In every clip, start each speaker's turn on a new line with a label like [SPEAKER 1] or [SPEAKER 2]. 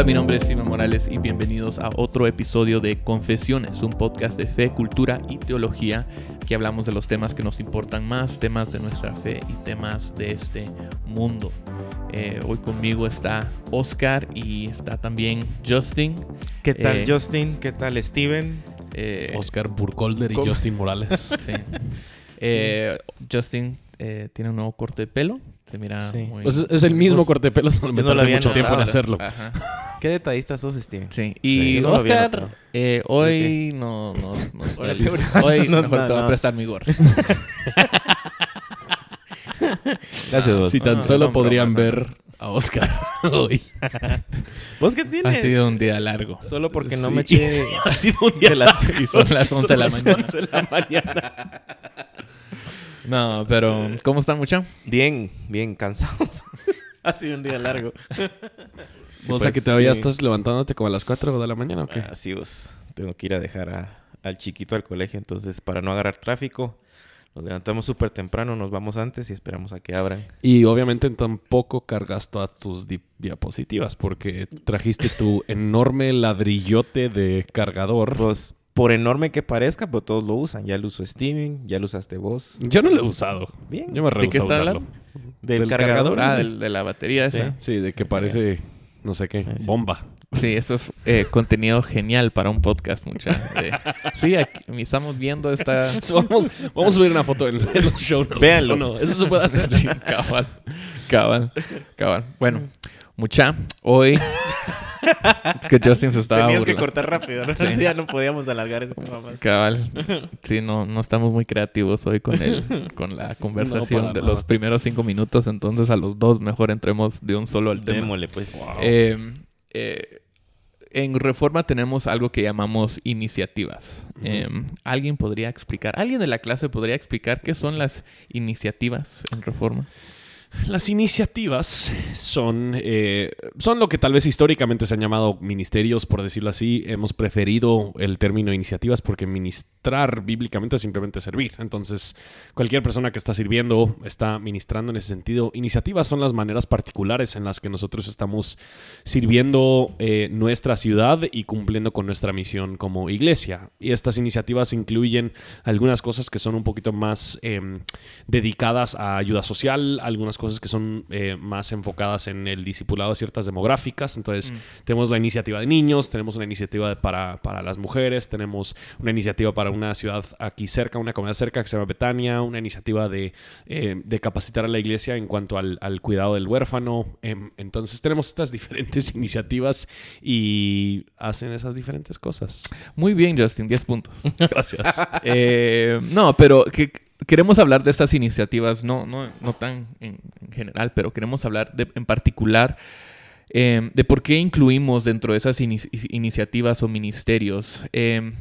[SPEAKER 1] Hola, mi nombre es Steven Morales y bienvenidos a otro episodio de Confesiones, un podcast de fe, cultura y teología que hablamos de los temas que nos importan más, temas de nuestra fe y temas de este mundo. Eh, hoy conmigo está Oscar y está también Justin.
[SPEAKER 2] ¿Qué tal
[SPEAKER 1] Eh,
[SPEAKER 2] Justin? ¿Qué tal Steven?
[SPEAKER 1] Eh,
[SPEAKER 3] Oscar Burkholder y
[SPEAKER 1] ¿Cómo?
[SPEAKER 3] Justin Morales.
[SPEAKER 1] sí. Eh, Justin eh, tiene un nuevo corte de pelo. Se mira
[SPEAKER 2] Sí.
[SPEAKER 1] muy...
[SPEAKER 3] Pues es, es el mismo
[SPEAKER 2] Pues,
[SPEAKER 3] corte de pelo, solo me
[SPEAKER 2] no
[SPEAKER 3] mucho tiempo en
[SPEAKER 2] notado,
[SPEAKER 3] hacerlo.
[SPEAKER 1] Ajá.
[SPEAKER 2] ¿Qué detallista sos, Steven?
[SPEAKER 1] Sí,
[SPEAKER 2] Sí,
[SPEAKER 1] y
[SPEAKER 2] yo no
[SPEAKER 1] Oscar,
[SPEAKER 2] notado.
[SPEAKER 1] eh, hoy no, no, no- sí,
[SPEAKER 2] te-
[SPEAKER 1] hoy
[SPEAKER 2] No,
[SPEAKER 1] mejor
[SPEAKER 2] no,
[SPEAKER 1] te voy a prestar mi gorra.
[SPEAKER 2] Gracias vos.
[SPEAKER 3] Si tan solo
[SPEAKER 1] no,
[SPEAKER 3] podrían
[SPEAKER 1] broma,
[SPEAKER 3] ver a Oscar hoy.
[SPEAKER 2] ¿Vos qué
[SPEAKER 1] Ha
[SPEAKER 2] tienes?
[SPEAKER 1] sido un día largo.
[SPEAKER 2] Solo porque no
[SPEAKER 3] Sí.
[SPEAKER 2] me eché...
[SPEAKER 3] ha sido un día
[SPEAKER 1] Y son las 11 de la
[SPEAKER 3] Son las
[SPEAKER 1] mañana.
[SPEAKER 3] 11 de la mañana.
[SPEAKER 1] No, pero ¿cómo están, mucha?
[SPEAKER 2] Bien, bien cansados. ha sido un día largo.
[SPEAKER 3] O sea,
[SPEAKER 2] Pues,
[SPEAKER 3] que todavía
[SPEAKER 2] sí.
[SPEAKER 3] estás levantándote como a las 4 de la mañana, ¿o qué?
[SPEAKER 2] Así vos. Tengo que ir a dejar a- al chiquito al colegio, entonces para no agarrar tráfico, nos levantamos súper temprano, nos vamos antes y esperamos a que abran.
[SPEAKER 3] Y obviamente tampoco cargas todas tus di- diapositivas porque trajiste tu enorme ladrillote de cargador.
[SPEAKER 2] Pues por enorme que parezca, pues todos lo usan. Ya lo usó Steven, ya lo usaste vos.
[SPEAKER 3] Yo no lo he usado.
[SPEAKER 2] Bien.
[SPEAKER 3] Yo me
[SPEAKER 1] ¿De qué
[SPEAKER 3] a
[SPEAKER 1] está
[SPEAKER 3] usarlo.
[SPEAKER 2] Del,
[SPEAKER 3] del
[SPEAKER 2] cargador.
[SPEAKER 3] cargador,
[SPEAKER 1] Ah, del- de la batería esa.
[SPEAKER 3] Sí, de que parece, no sé qué,
[SPEAKER 2] Sí, sí.
[SPEAKER 3] bomba.
[SPEAKER 1] Sí, eso es eh, contenido genial para un podcast, mucha. Eh, sí, aquí estamos viendo esta...
[SPEAKER 3] Vamos, vamos a subir una foto en, en los show notes.
[SPEAKER 2] Véanlo.
[SPEAKER 3] ¿o no? Eso se puede hacer.
[SPEAKER 1] Cabal, cabal, cabal. Bueno, mucha, hoy que Justin se estaba
[SPEAKER 2] Tenías que cortar rápido, ¿no?
[SPEAKER 1] Sí.
[SPEAKER 2] Ya no podíamos alargar ese tema más.
[SPEAKER 1] Cabal. Sí, no, no estamos muy creativos hoy con el, con la conversación de
[SPEAKER 3] nada.
[SPEAKER 1] los primeros cinco minutos, entonces a los dos mejor entremos de un solo al tema.
[SPEAKER 2] Démosle, pues.
[SPEAKER 1] Eh, eh, en Reforma tenemos algo que llamamos iniciativas. Eh, ¿Alguien podría explicar, alguien de la clase podría explicar qué son las iniciativas en Reforma?
[SPEAKER 3] Las iniciativas son, eh, son lo que tal vez históricamente se han llamado ministerios, por decirlo así. Hemos preferido el término iniciativas porque ministrar bíblicamente es simplemente servir. Entonces, cualquier persona que está sirviendo está ministrando en ese sentido. Iniciativas son las maneras particulares en las que nosotros estamos sirviendo eh, nuestra ciudad y cumpliendo con nuestra misión como iglesia. Y estas iniciativas incluyen algunas cosas que son un poquito más em, dedicadas a ayuda social, algunas cosas que son eh, más enfocadas en el discipulado de ciertas demográficas. Entonces, tenemos la iniciativa de niños, tenemos una iniciativa de- para, para las mujeres, tenemos una iniciativa para una ciudad aquí cerca, una comunidad cerca que se llama Betania, una iniciativa de, eh, de capacitar a la iglesia en cuanto al, al cuidado del huérfano. Em, entonces, tenemos estas diferentes iniciativas y hacen esas diferentes cosas.
[SPEAKER 1] Muy bien, Justin, 10 puntos.
[SPEAKER 3] Gracias.
[SPEAKER 1] Eh, no, pero que queremos hablar de estas iniciativas, no, no, no tan en, en general, pero queremos hablar de, en particular eh, de por qué incluimos dentro de esas ini- iniciativas o ministerios. Eh,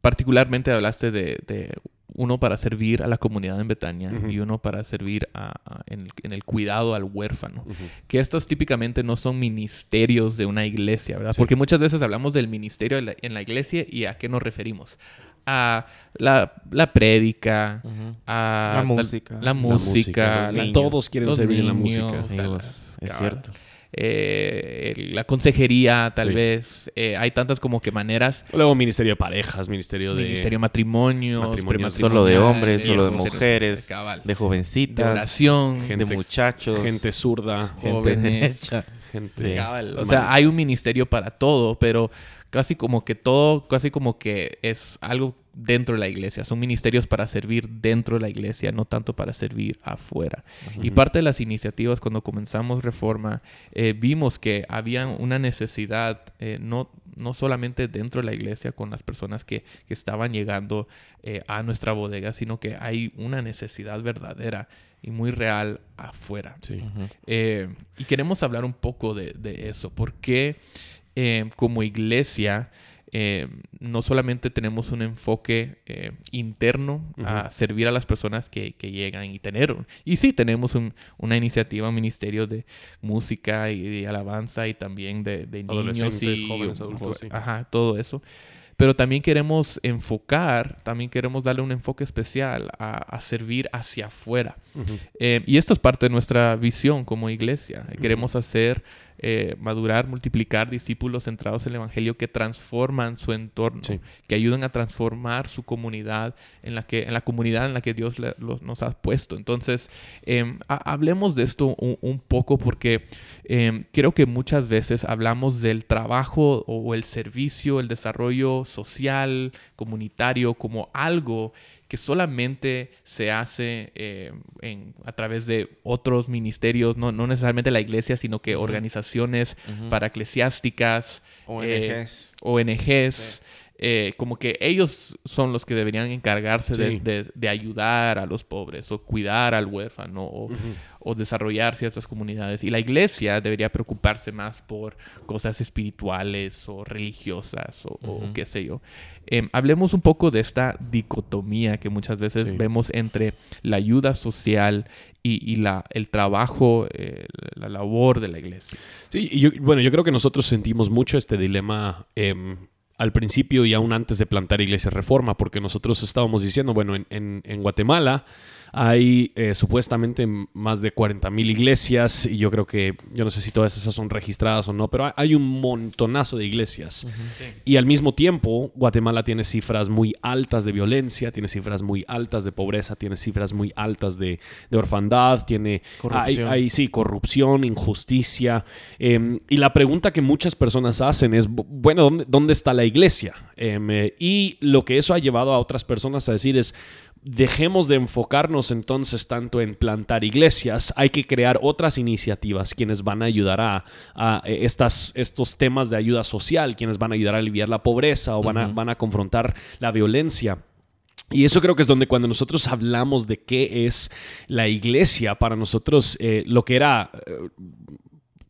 [SPEAKER 1] particularmente hablaste de, de uno para servir a la comunidad en Betania y uno para servir a- a- en, el, en el cuidado al huérfano que estos típicamente no son ministerios de una iglesia, ¿verdad?
[SPEAKER 3] Sí.
[SPEAKER 1] Porque muchas veces hablamos del ministerio en la, en la iglesia y a qué nos referimos. A la, la prédica, a
[SPEAKER 2] La música.
[SPEAKER 1] la música, la-.
[SPEAKER 3] Todos quieren
[SPEAKER 1] los
[SPEAKER 3] servir en la
[SPEAKER 1] niños,
[SPEAKER 3] música.
[SPEAKER 2] Sí,
[SPEAKER 1] tal-
[SPEAKER 2] vos, es cierto.
[SPEAKER 1] eh, la consejería, tal
[SPEAKER 3] Sí.
[SPEAKER 1] vez. Eh, hay tantas como que maneras.
[SPEAKER 3] Luego ministerio de parejas, ministerio de...
[SPEAKER 1] Ministerio de matrimonios.
[SPEAKER 2] Solo de hombres, solo de
[SPEAKER 1] hijos,
[SPEAKER 2] mujeres,
[SPEAKER 1] cabal.
[SPEAKER 2] de
[SPEAKER 1] de
[SPEAKER 2] jovencitas,
[SPEAKER 1] oración,
[SPEAKER 3] gente-
[SPEAKER 2] de muchachos,
[SPEAKER 3] Gente zurda,
[SPEAKER 2] gente derecha.
[SPEAKER 3] gente...
[SPEAKER 2] Sí.
[SPEAKER 1] Cabal, O sea, hay un ministerio para todo, pero casi como que todo, casi como que es algo dentro de la iglesia. Son ministerios para servir dentro de la iglesia, no tanto para servir afuera. Y parte de las iniciativas cuando comenzamos Reforma, eh, vimos que había una necesidad, eh, no, no solamente dentro de la iglesia con las personas que, que estaban llegando eh, a nuestra bodega, sino que hay una necesidad verdadera y muy real afuera.
[SPEAKER 3] Sí.
[SPEAKER 1] Eh, y queremos hablar un poco de, de eso, porque eh, como iglesia eh, no solamente tenemos un enfoque eh, interno a servir a las personas que, que llegan y tener, y sí tenemos un- una iniciativa, un ministerio de música y de alabanza y también de, de niños y
[SPEAKER 3] jóvenes, adultos, sí.
[SPEAKER 1] ajá, todo eso. Pero también queremos enfocar, también queremos darle un enfoque especial a, a servir hacia afuera. Eh, y esto es parte de nuestra visión como iglesia. Queremos hacer eh, madurar, multiplicar discípulos centrados en el Evangelio que transforman su entorno, que ayudan a transformar su comunidad en la, que, en la comunidad en la que Dios nos ha puesto. Entonces, em, hablemos de esto un, poco porque em, creo que muchas veces hablamos del trabajo o el servicio, el desarrollo social, comunitario, como algo que solamente se hace eh, a través de otros ministerios, no, necesariamente la iglesia, sino que organizaciones para eclesiásticas, ONGs, ONGs eh, como que ellos son los que deberían encargarse de, ayudar a los pobres o cuidar al huérfano o, desarrollar ciertas comunidades. Y la iglesia debería preocuparse más por cosas espirituales o religiosas o, qué sé yo. Em, hablemos un poco de esta dicotomía que muchas veces vemos entre la ayuda social y, la, el trabajo, eh, la labor de la iglesia.
[SPEAKER 3] Sí, bueno, yo creo que nosotros sentimos mucho este dilema em, al principio y aún antes de plantar Iglesia Reforma, porque nosotros estábamos diciendo, bueno, en, en Guatemala hay eh, supuestamente más de 40 mil iglesias y yo creo que, yo no sé si todas esas son registradas o no, pero hay un montonazo de iglesias. Y al mismo tiempo, Guatemala tiene cifras muy altas de violencia, tiene cifras muy altas de pobreza, tiene cifras muy altas de, orfandad, tiene... Corrupción. Hay, sí, corrupción, injusticia. Em, y la pregunta que muchas personas hacen es, bueno, ¿dónde, dónde está la iglesia? Em, eh, y lo que eso ha llevado a otras personas a decir es, dejemos de enfocarnos entonces tanto en plantar iglesias, hay que crear otras iniciativas quienes van a ayudar a, eh, estas, estos temas de ayuda social, quienes van a ayudar a aliviar la pobreza o van, a, van a confrontar la violencia. Y eso creo que es donde cuando nosotros hablamos de qué es la iglesia, para nosotros eh, lo que era eh,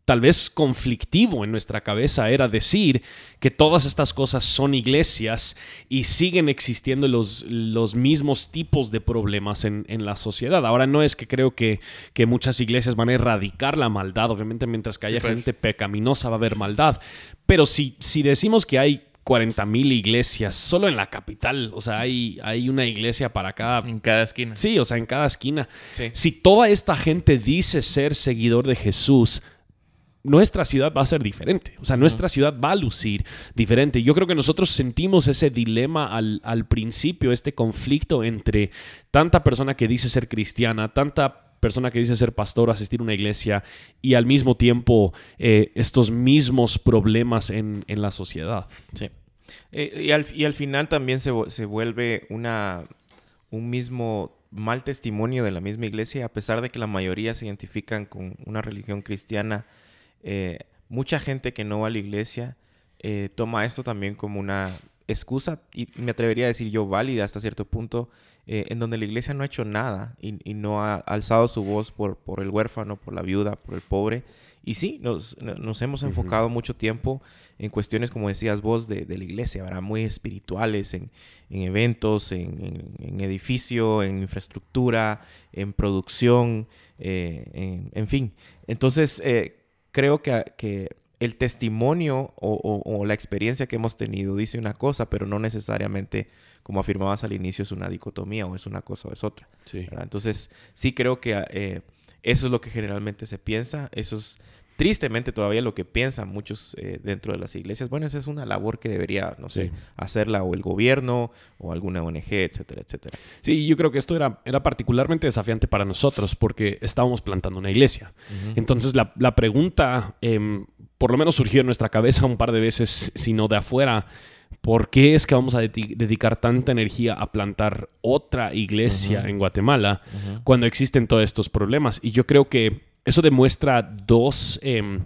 [SPEAKER 3] tal vez conflictivo en nuestra cabeza era decir que todas estas cosas son iglesias y siguen existiendo los, los mismos tipos de problemas en, la sociedad. Ahora no es que creo que, que, muchas iglesias van a erradicar la maldad, obviamente mientras que haya pues. gente pecaminosa va a haber maldad, pero si, si decimos que hay 40 mil iglesias solo en la capital. O sea, hay, hay una iglesia para cada...
[SPEAKER 1] En cada esquina.
[SPEAKER 3] Sí, o sea, en cada esquina. Si toda esta gente dice ser seguidor de Jesús, nuestra ciudad va a ser diferente. O sea, nuestra ciudad va a lucir diferente. Yo creo que nosotros sentimos ese dilema al, principio, este conflicto entre tanta persona que dice ser cristiana, tanta persona que dice ser pastor, asistir a una iglesia y al mismo tiempo eh, estos mismos problemas en, la sociedad.
[SPEAKER 2] Sí. Eh, y, al, y, al, final también se, se vuelve una, un mismo mal testimonio de la misma iglesia, a pesar de que la mayoría se identifican con una religión cristiana eh, mucha gente que no va a la iglesia eh, toma esto también como una excusa, y me atrevería a decir yo válida hasta cierto punto, eh, en donde la iglesia no ha hecho nada y, no ha alzado su voz por, por, el huérfano, por la viuda, por el pobre. Y sí, nos, hemos enfocado mucho tiempo en cuestiones, como decías vos, de, la iglesia, ¿verdad? Muy espirituales, en, eventos, en, edificio, en infraestructura, en producción, en, fin. Entonces, creo que, el testimonio o, la experiencia que hemos tenido dice una cosa, pero no necesariamente, como afirmabas al inicio, es una dicotomía o es una cosa o es otra. Entonces, sí creo que eh, eso es lo que generalmente se piensa, eso es tristemente todavía lo que piensan muchos eh, dentro de las iglesias. Bueno, esa es una labor que debería, no sé, hacerla o el gobierno o alguna ONG, etcétera, etcétera.
[SPEAKER 3] Sí, yo creo que esto era, era particularmente desafiante para nosotros porque estábamos plantando una iglesia. Entonces la, la pregunta, em, por lo menos surgió en nuestra cabeza un par de veces, si no de afuera, ¿Por qué es que vamos a dedicar tanta energía a plantar otra iglesia en Guatemala cuando existen todos estos problemas? Y yo creo que eso demuestra dos, em,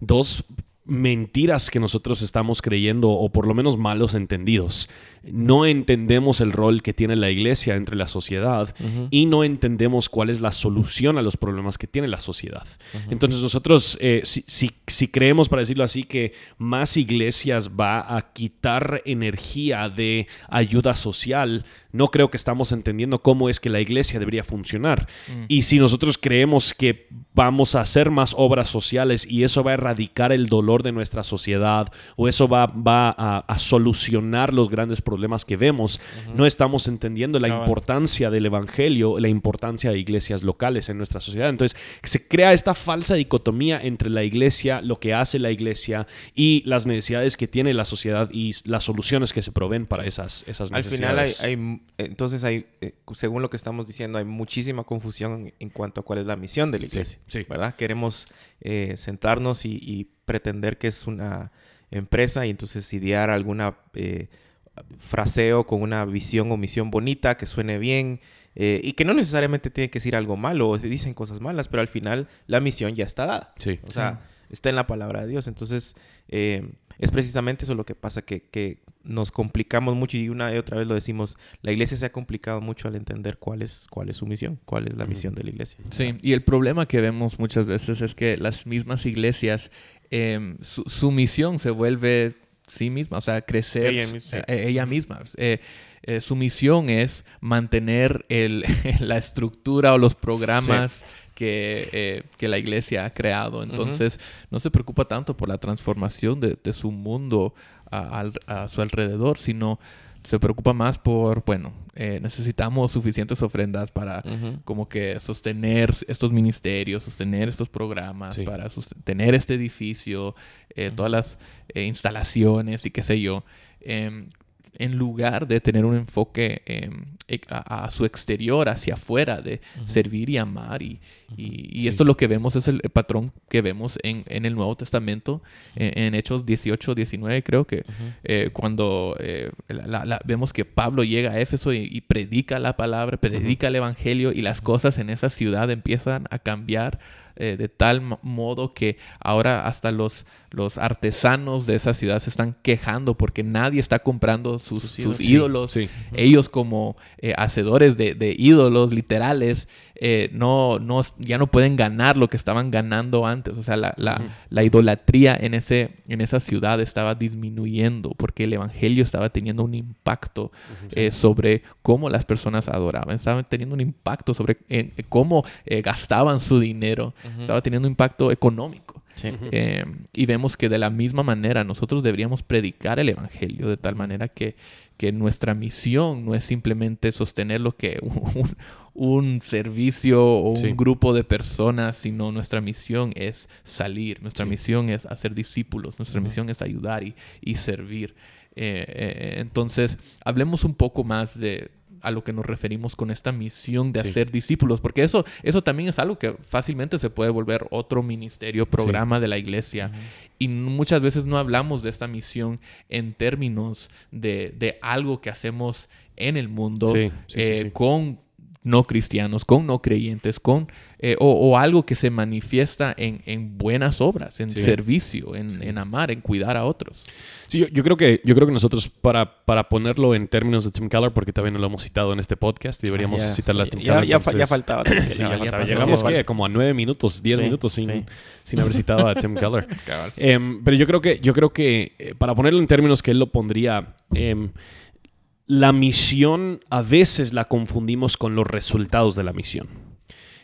[SPEAKER 3] dos mentiras que nosotros estamos creyendo o por lo menos malos entendidos no entendemos el rol que tiene la iglesia entre la sociedad y no entendemos cuál es la solución a los problemas que tiene la sociedad. Entonces nosotros, eh, si, creemos, para decirlo así, que más iglesias va a quitar energía de ayuda social, no creo que estamos entendiendo cómo es que la iglesia debería funcionar. Mm. Y si nosotros creemos que vamos a hacer más obras sociales y eso va a erradicar el dolor de nuestra sociedad o eso va, va a, solucionar los grandes problemas que vemos. No estamos entendiendo la importancia del Evangelio, la importancia de iglesias locales en nuestra sociedad. Entonces se crea esta falsa dicotomía entre la iglesia, lo que hace la iglesia y las necesidades que tiene la sociedad y las soluciones que se proveen para esas, esas necesidades.
[SPEAKER 2] Al final hay, entonces hay, eh, según lo que estamos diciendo, hay muchísima confusión en cuanto a cuál es la misión de la iglesia. Sí, ¿Verdad? Queremos eh, sentarnos y, pretender que es una empresa y entonces idear alguna eh, fraseo con una visión o misión bonita que suene bien eh, y que no necesariamente tiene que decir algo malo o dicen cosas malas, pero al final la misión ya está dada. Sí. O sea, está en la palabra de Dios. Entonces, es precisamente eso lo que pasa, que, que, nos complicamos mucho y una y otra vez lo decimos, la iglesia se ha complicado mucho al entender cuál es, cuál es su misión, cuál es la misión de la iglesia.
[SPEAKER 1] Sí, y el problema que vemos muchas veces es que las mismas iglesias, em, su, misión se vuelve sí misma, o sea, crecer ella, misma. Eh, eh, su misión es mantener el, la estructura o los programas que, eh, que la iglesia ha creado. Entonces, no se preocupa tanto por la transformación de, de su mundo a, a, su alrededor, sino se preocupa más por, bueno, eh, necesitamos suficientes ofrendas para como que sostener estos ministerios, sostener estos programas, para sostener este edificio, eh, todas las instalaciones y qué sé yo. En lugar de tener un enfoque em, e, a, su exterior, hacia afuera, de servir y amar. Y, y, esto lo que vemos es el, patrón que vemos en, en el Nuevo Testamento, en, Hechos 18, 19, creo que, eh, cuando eh, vemos que Pablo llega a Éfeso y, predica la palabra, predica el Evangelio y las cosas en esa ciudad empiezan a cambiar eh, de tal modo que ahora hasta los, los artesanos de esa ciudad se están quejando porque nadie está comprando sus, ídolos. Ellos como eh, hacedores de, ídolos literales eh, no, no, ya no pueden ganar lo que estaban ganando antes. O sea, la, la, idolatría en, ese, en esa ciudad estaba disminuyendo porque el Evangelio estaba teniendo un impacto sobre cómo las personas adoraban. Estaban teniendo un impacto sobre cómo gastaban su dinero estaba teniendo impacto económico. Eh, y vemos que de la misma manera nosotros deberíamos predicar el Evangelio de tal manera que, que nuestra misión no es simplemente sostener lo que un, servicio o un grupo de personas, sino nuestra misión es salir, nuestra misión es hacer discípulos, nuestra misión es ayudar y, y servir. Eh, eh, entonces, hablemos un poco más de, a lo que nos referimos con esta misión de hacer discípulos, porque eso, eso también es algo que fácilmente se puede volver otro ministerio, programa de la iglesia. Y muchas veces no hablamos de esta misión en términos de, de algo que hacemos en el mundo eh, con no cristianos, con no creyentes, con eh, o, algo que se manifiesta en, en buenas obras, en servicio, en, en, amar, en cuidar a otros.
[SPEAKER 3] Sí, yo, yo, creo que yo creo que nosotros para, para ponerlo en términos de Tim Keller, porque todavía no lo hemos citado en este podcast, deberíamos ah, citar a Tim Keller.
[SPEAKER 2] Ya, ya, faltaba.
[SPEAKER 3] Llegamos como a nueve minutos, diez minutos sin, sin haber citado a Tim Keller. Em, pero yo creo que yo creo que eh, para ponerlo en términos que él lo pondría em, la misión a veces la confundimos con los resultados de la misión.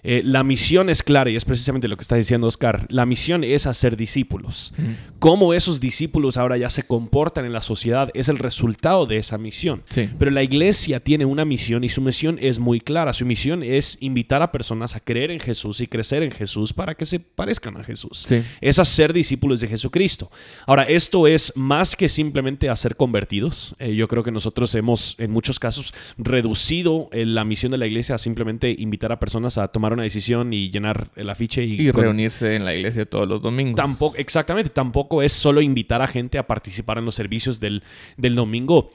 [SPEAKER 3] Eh, la misión es clara y es precisamente lo que está diciendo Oscar. La misión es hacer discípulos. Cómo esos discípulos ahora ya se comportan en la sociedad es el resultado de esa misión. Pero la iglesia tiene una misión y su misión es muy clara. Su misión es invitar a personas a creer en Jesús y crecer en Jesús para que se parezcan a Jesús. Es hacer discípulos de Jesucristo. Ahora, esto es más que simplemente hacer convertidos. Eh, yo creo que nosotros hemos en muchos casos reducido eh, la misión de la iglesia a simplemente invitar a personas a tomar una decisión y llenar el afiche
[SPEAKER 1] y, reunirse en la iglesia todos los domingos.
[SPEAKER 3] Tampoco, exactamente, tampoco es solo invitar a gente a participar en los servicios del, del domingo.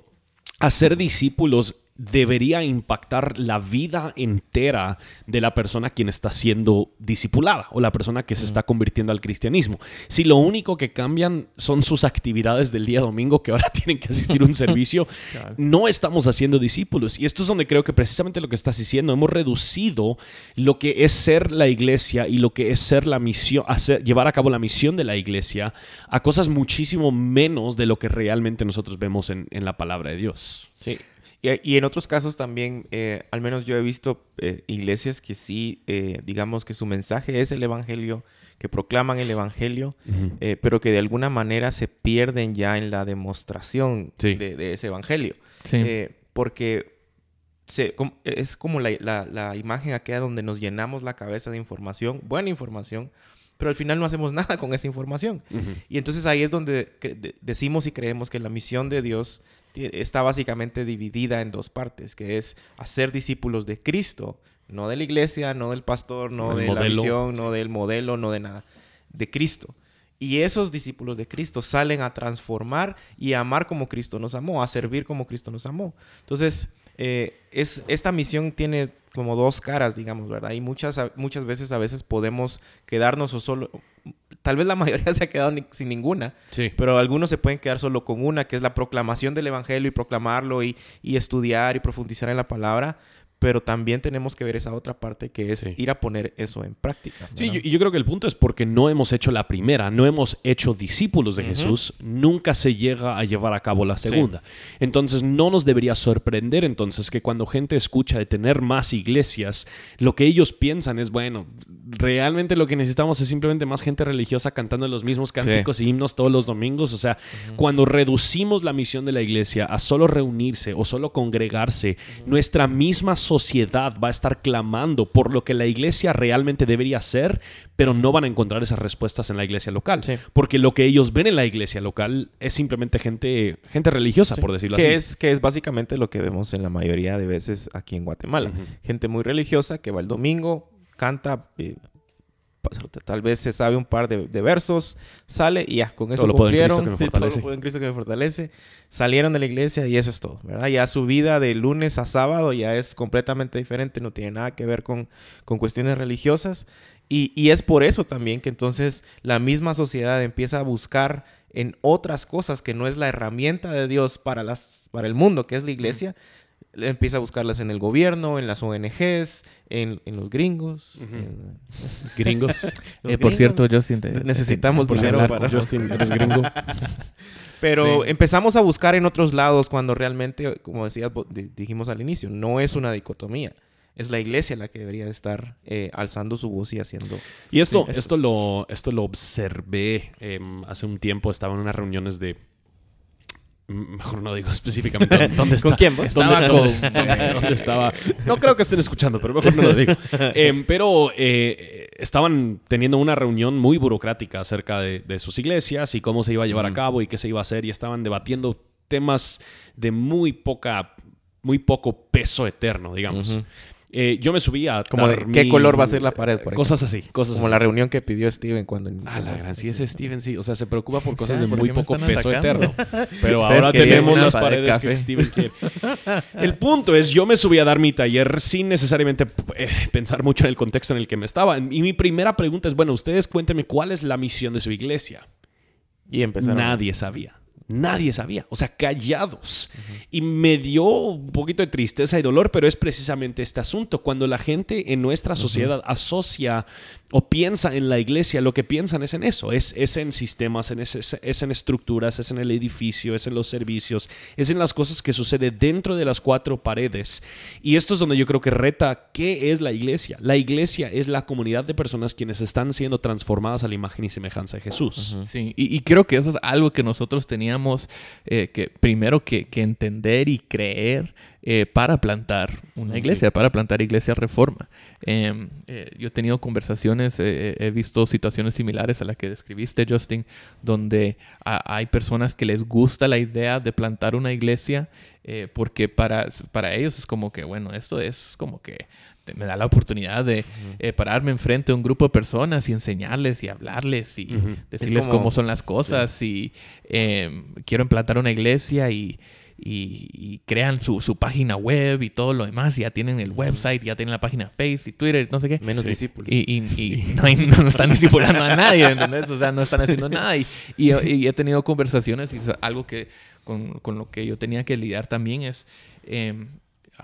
[SPEAKER 3] Hacer discípulos debería impactar la vida entera de la persona quien está siendo discipulada o la persona que se está convirtiendo al cristianismo. Si lo único que cambian son sus actividades del día domingo, que ahora tienen que asistir a un servicio, no estamos haciendo discípulos. Y esto es donde creo que precisamente lo que estás diciendo, hemos reducido lo que es ser la iglesia y lo que es ser la misión, hacer, llevar a cabo la misión de la iglesia a cosas muchísimo menos de lo que realmente nosotros vemos en, en la palabra de Dios.
[SPEAKER 2] Sí, Y, y en otros casos también, eh, al menos yo he visto eh, iglesias que sí, eh, digamos que su mensaje es el Evangelio, que proclaman el Evangelio, pero que de alguna manera se pierden ya en la demostración
[SPEAKER 3] Sí.
[SPEAKER 2] de, de ese Evangelio.
[SPEAKER 1] Sí.
[SPEAKER 2] Porque se- es como la, la- la imagen aquella donde nos llenamos la cabeza de información, buena información, pero al final no hacemos nada con esa información.
[SPEAKER 3] Ujú.
[SPEAKER 2] Y entonces ahí es donde decimos y creemos que la misión de Dios está básicamente dividida en dos partes, que es hacer discípulos de Cristo, no de la iglesia, no del pastor, no
[SPEAKER 3] El
[SPEAKER 2] de la visión, no del modelo, no de nada, de Cristo. Y esos discípulos de Cristo salen a transformar y a amar como Cristo nos amó, a servir como Cristo nos amó. Entonces, eh, es, esta misión tiene como dos caras, digamos, ¿verdad? Y muchas, muchas veces a veces podemos quedarnos o solo, tal vez la mayoría se ha quedado ni- sin ninguna,
[SPEAKER 3] Sí.
[SPEAKER 2] pero algunos se pueden quedar solo con una, que es la proclamación del Evangelio y proclamarlo y, y estudiar y profundizar en la palabra. Pero también tenemos que ver esa otra parte que es
[SPEAKER 3] Sí.
[SPEAKER 2] ir a poner eso en práctica.
[SPEAKER 3] Sí, y yo creo que el punto es porque no hemos hecho la primera, no hemos hecho discípulos de. Jesús, nunca se llega a llevar a cabo la segunda. Entonces no nos debería sorprender entonces que cuando gente escucha de tener más iglesias, lo que ellos piensan es, bueno, realmente lo que necesitamos es simplemente más gente religiosa cantando los mismos cánticos y himnos todos los domingos. O sea, cuando reducimos la misión de la iglesia a solo reunirse o solo congregarse, nuestra misma sociedad va a estar clamando por lo que la iglesia realmente debería ser, pero no van a encontrar esas respuestas en la iglesia local.
[SPEAKER 2] Sí.
[SPEAKER 3] Porque lo que ellos ven en la iglesia local es simplemente gente, gente religiosa, por decirlo
[SPEAKER 2] que
[SPEAKER 3] así.
[SPEAKER 2] Es, que es básicamente lo que vemos en la mayoría de veces aquí en Guatemala. Gente muy religiosa que va el domingo, canta, eh, tal vez se sabe un par de, de versos, sale y ya, con eso
[SPEAKER 3] Todo lo puedo en Cristo
[SPEAKER 2] cumplieron.
[SPEAKER 3] que me
[SPEAKER 2] Sí, todo
[SPEAKER 3] fortalece.
[SPEAKER 2] lo puedo en Cristo que me fortalece. Salieron de la iglesia y eso es todo, ¿verdad? Ya su vida de lunes a sábado ya es completamente diferente, no tiene nada que ver con, con cuestiones religiosas. Y, y es por eso también que entonces la misma sociedad empieza a buscar en otras cosas que no es la herramienta de Dios para, las, para el mundo, que es la iglesia, empieza a buscarlas en el gobierno, en las ONGs, en, en los gringos. En-
[SPEAKER 3] Gringos.
[SPEAKER 2] los
[SPEAKER 1] Eh, por cierto. Justin, te-
[SPEAKER 2] necesitamos
[SPEAKER 1] por
[SPEAKER 2] dinero para...
[SPEAKER 3] Justin, eres gringo.
[SPEAKER 2] Pero
[SPEAKER 1] Sí.
[SPEAKER 2] empezamos a buscar en otros lados cuando realmente, como decías, dijimos al inicio, no es una dicotomía. Es la iglesia la que debería de estar eh, alzando su voz y haciendo...
[SPEAKER 3] Y esto,
[SPEAKER 2] Sí,
[SPEAKER 3] esto, lo, esto lo observé em, hace un tiempo. Estaba en unas reuniones de. Mm, Mejor no digo específicamente dónde- dónde está.
[SPEAKER 2] ¿Con quién vos?
[SPEAKER 3] ¿Dónde,
[SPEAKER 1] Estaba
[SPEAKER 3] dónde-
[SPEAKER 1] con-
[SPEAKER 3] dónde- dónde estaba? No creo que estén escuchando, pero mejor no lo digo. Em, pero eh, estaban teniendo una reunión muy burocrática acerca de, de sus iglesias y cómo se iba a llevar a cabo y qué se iba a hacer. Y estaban debatiendo temas de muy poca, muy poco peso eterno, digamos. Eh, yo me subí a
[SPEAKER 2] Como de, ¿qué
[SPEAKER 3] mi-
[SPEAKER 2] color va a ser la pared, por
[SPEAKER 3] Cosas así, cosas
[SPEAKER 2] Como
[SPEAKER 3] así.
[SPEAKER 2] la reunión que pidió Steven cuando
[SPEAKER 3] Ah, la gran, sí, ese Steven, sí. O sea, se preocupa por cosas de
[SPEAKER 1] ¿por
[SPEAKER 3] muy poco peso
[SPEAKER 1] atacando?
[SPEAKER 3] eterno. Pero ahora tenemos las
[SPEAKER 1] pared
[SPEAKER 3] paredes
[SPEAKER 1] café.
[SPEAKER 3] que Steven quiere. El punto es, yo me subí a dar mi taller sin necesariamente eh, pensar mucho en el contexto en el que me estaba. Y mi primera pregunta es, bueno, ustedes cuéntenme cuál es la misión de su iglesia.
[SPEAKER 2] Y empezaron.
[SPEAKER 3] Nadie sabía. Nadie sabía. O sea, callados. Y me dio un poquito de tristeza y dolor, pero es precisamente este asunto. Cuando la gente en nuestra sociedad asocia o piensa en la iglesia, lo que piensan es en eso. Es, es en sistemas, es, en estructuras, es en el edificio, es en los servicios, es en las cosas que sucede dentro de las cuatro paredes. Y esto es donde yo creo que reta qué es la iglesia. La iglesia es la comunidad de personas quienes están siendo transformadas a la imagen y semejanza de Jesús.
[SPEAKER 1] Sí, y, creo que eso es algo que nosotros teníamos eh, que primero que entender y creer eh, para plantar una iglesia, para plantar iglesia reforma. Eh, eh, yo he tenido conversaciones, eh, he visto situaciones similares a la que describiste, Justin, donde a- hay personas que les gusta la idea de plantar una iglesia eh, porque para, para ellos es como que, bueno, esto es como que me da la oportunidad de eh, pararme enfrente de un grupo de personas y enseñarles y hablarles y decirles
[SPEAKER 2] como-
[SPEAKER 1] cómo son las cosas y eh, quiero implantar una iglesia y, y- y crean su, su página web y todo lo demás. Ya tienen el website, ya tienen la página Facebook y Twitter, no sé qué.
[SPEAKER 2] Menos
[SPEAKER 3] Sí.
[SPEAKER 2] discípulos.
[SPEAKER 1] Y, y- y no, hay- no están discipulando a nadie, ¿entendés? O sea, no están haciendo nada. Y, he tenido conversaciones y es algo que con, con lo que yo tenía que lidiar también es... eh,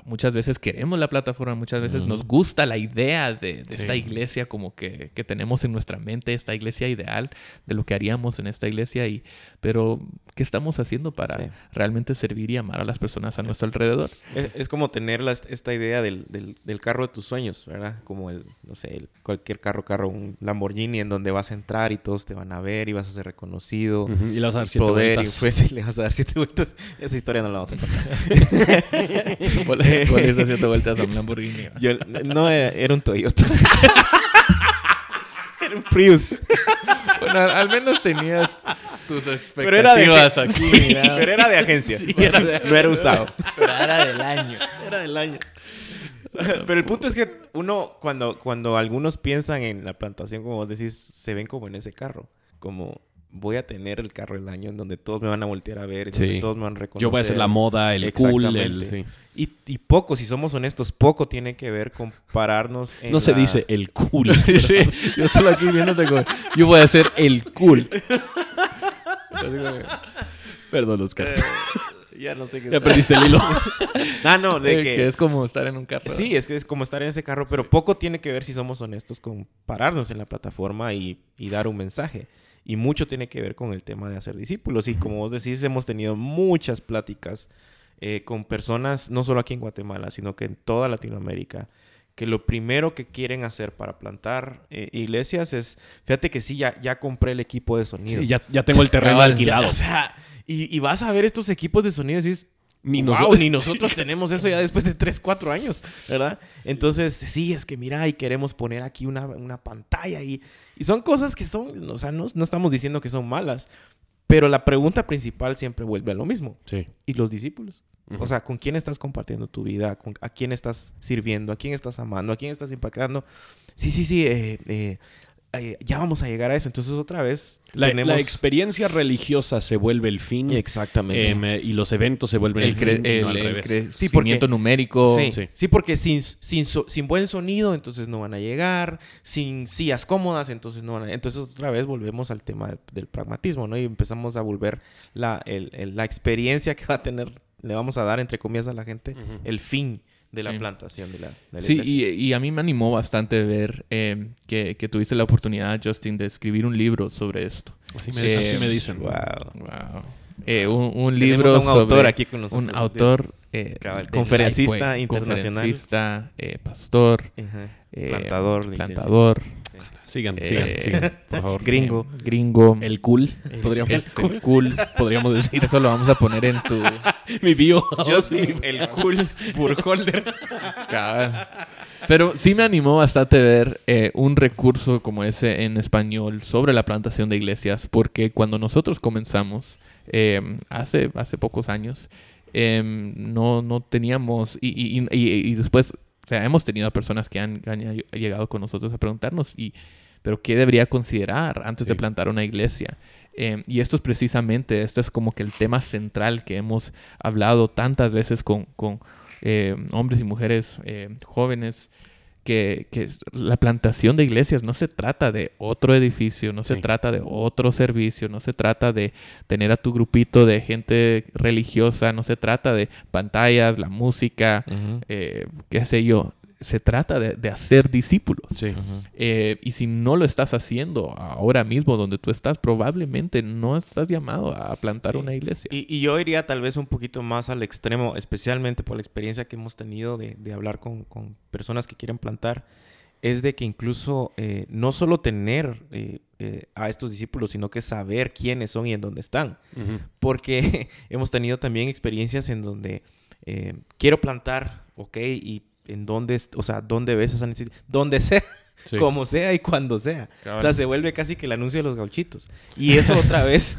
[SPEAKER 1] muchas veces queremos la plataforma, muchas veces nos gusta la idea de, de esta iglesia como que, que, tenemos en nuestra mente, esta iglesia ideal de lo que haríamos en esta iglesia, y, pero ¿qué estamos haciendo para realmente servir y amar a las personas a nuestro alrededor?
[SPEAKER 2] Es, como tener esta idea del, del, carro de tus sueños, ¿verdad? Como el, no sé, cualquier carro, carro, un Lamborghini en donde vas a entrar y todos te van a ver y vas a ser reconocido.
[SPEAKER 3] Y le vas a dar siete vueltas.
[SPEAKER 2] Y pues, le vas a dar siete vueltas. Esa historia no la vamos a contar.
[SPEAKER 1] ¿Cuál es siete vueltas a un Lamborghini?
[SPEAKER 2] no, era, un Toyota. era un Prius.
[SPEAKER 1] bueno, al menos tenías tus expectativas
[SPEAKER 2] pero era de,
[SPEAKER 1] aquí.
[SPEAKER 2] pero era de agencia. no era usado.
[SPEAKER 1] Pero era del año.
[SPEAKER 2] Era del año. Pero el punto es que uno, cuando, cuando algunos piensan en la plantación, como vos decís, se ven como en ese carro. Como voy a tener el carro del año en donde todos me van a voltear a ver, donde todos me van a reconocer.
[SPEAKER 3] Yo voy a ser la moda, el cool, el...
[SPEAKER 2] Y, y, poco, si somos honestos, poco tiene que ver con pararnos
[SPEAKER 3] en No se dice el cool.
[SPEAKER 1] sí, yo solo aquí viéndote como... Yo voy a ser el cool. Perdón, Oscar. Eh,
[SPEAKER 2] ya no sé qué.
[SPEAKER 3] Ya perdiste el hilo.
[SPEAKER 2] ah, no, de
[SPEAKER 1] que... que... es como estar en un carro.
[SPEAKER 2] Sí, es que es como estar en ese carro, pero poco tiene que ver si somos honestos con pararnos en la plataforma y, y dar un mensaje. Y mucho tiene que ver con el tema de hacer discípulos. Y como vos decís, hemos tenido muchas pláticas eh, con personas, no solo aquí en Guatemala, sino que en toda Latinoamérica, que lo primero que quieren hacer para plantar eh, iglesias es, fíjate que sí, ya, ya compré el equipo de sonido.
[SPEAKER 3] Sí, ya, ya tengo el terreno alquilado.
[SPEAKER 2] o sea, y, y, vas a ver estos equipos de sonido y dices, ni, nosotros, ni nosotros tenemos eso ya después de 3, 4 años, ¿verdad? Entonces, sí, es que mira, y queremos poner aquí una, una pantalla y, y, son cosas que son, o sea, no, no, estamos diciendo que son malas, pero la pregunta principal siempre vuelve a lo mismo.
[SPEAKER 3] Sí.
[SPEAKER 2] ¿Y los discípulos? O sea, ¿con quién estás compartiendo tu vida? ¿A quién estás sirviendo? ¿A quién estás amando? ¿A quién estás impactando? Sí, sí, sí. Eh, eh, eh, ya vamos a llegar a eso. Entonces, otra vez.
[SPEAKER 3] La, tenemos... la experiencia religiosa se vuelve el fin.
[SPEAKER 2] Exactamente.
[SPEAKER 3] Em, y los eventos se vuelven el, fin.
[SPEAKER 1] El, crecimiento numérico.
[SPEAKER 2] Sí, sí. porque sin, sin, sin, buen sonido, entonces no van a llegar. Sin sillas cómodas, entonces no van a. Entonces, otra vez volvemos al tema del, pragmatismo, ¿no? Y empezamos a volver la, la experiencia que va a tener, le vamos a dar, entre comillas, a la gente, el fin de la plantación de la, de
[SPEAKER 1] Sí, y, y, a mí me animó bastante ver eh, que, que, tuviste la oportunidad, Justin, de escribir un libro sobre esto.
[SPEAKER 3] Así me, así me dicen.
[SPEAKER 2] Wow.
[SPEAKER 1] wow. Eh, un, un libro
[SPEAKER 2] un autor aquí con nosotros.
[SPEAKER 1] Un autor... Eh,
[SPEAKER 2] conferencista internacional.
[SPEAKER 1] Conferencista, eh, pastor,
[SPEAKER 2] plantador.
[SPEAKER 1] plantador.
[SPEAKER 3] Sigan, eh, sigan, sigan, por favor.
[SPEAKER 2] Gringo.
[SPEAKER 1] Eh, gringo.
[SPEAKER 3] El cool, podríamos
[SPEAKER 1] el cool. podríamos decir. Eso lo vamos a poner en tu...
[SPEAKER 3] Mi bio.
[SPEAKER 2] Yo sí, el cool burholder.
[SPEAKER 1] Pero sí me animó bastante ver eh, un recurso como ese en español sobre la plantación de iglesias, porque cuando nosotros comenzamos, hace, hace pocos años, no, no teníamos, y, y, y, y después o sea, hemos tenido personas que han, llegado con nosotros a preguntarnos, y, pero ¿qué debería considerar antes de plantar una iglesia? Eh, y esto es precisamente, esto es como que el tema central que hemos hablado tantas veces con, con eh, hombres y mujeres eh, jóvenes que, que, la plantación de iglesias no se trata de otro edificio, no se trata de otro servicio, no se trata de tener a tu grupito de gente religiosa, no se trata de pantallas, la música, eh, qué sé yo se trata de, hacer discípulos. Eh, y si no lo estás haciendo ahora mismo donde tú estás, probablemente no estás llamado a plantar una iglesia.
[SPEAKER 2] Y, yo iría tal vez un poquito más al extremo, especialmente por la experiencia que hemos tenido de, hablar con, personas que quieren plantar, es de que incluso eh, no solo tener eh, a estos discípulos, sino que saber quiénes son y en dónde están. Porque hemos tenido también experiencias en donde quiero plantar, ok, y en dónde, o sea, dónde ves esa necesidad, donde sea, como sea y cuando sea. O sea, se vuelve casi que el anuncio de los gauchitos. Y eso otra vez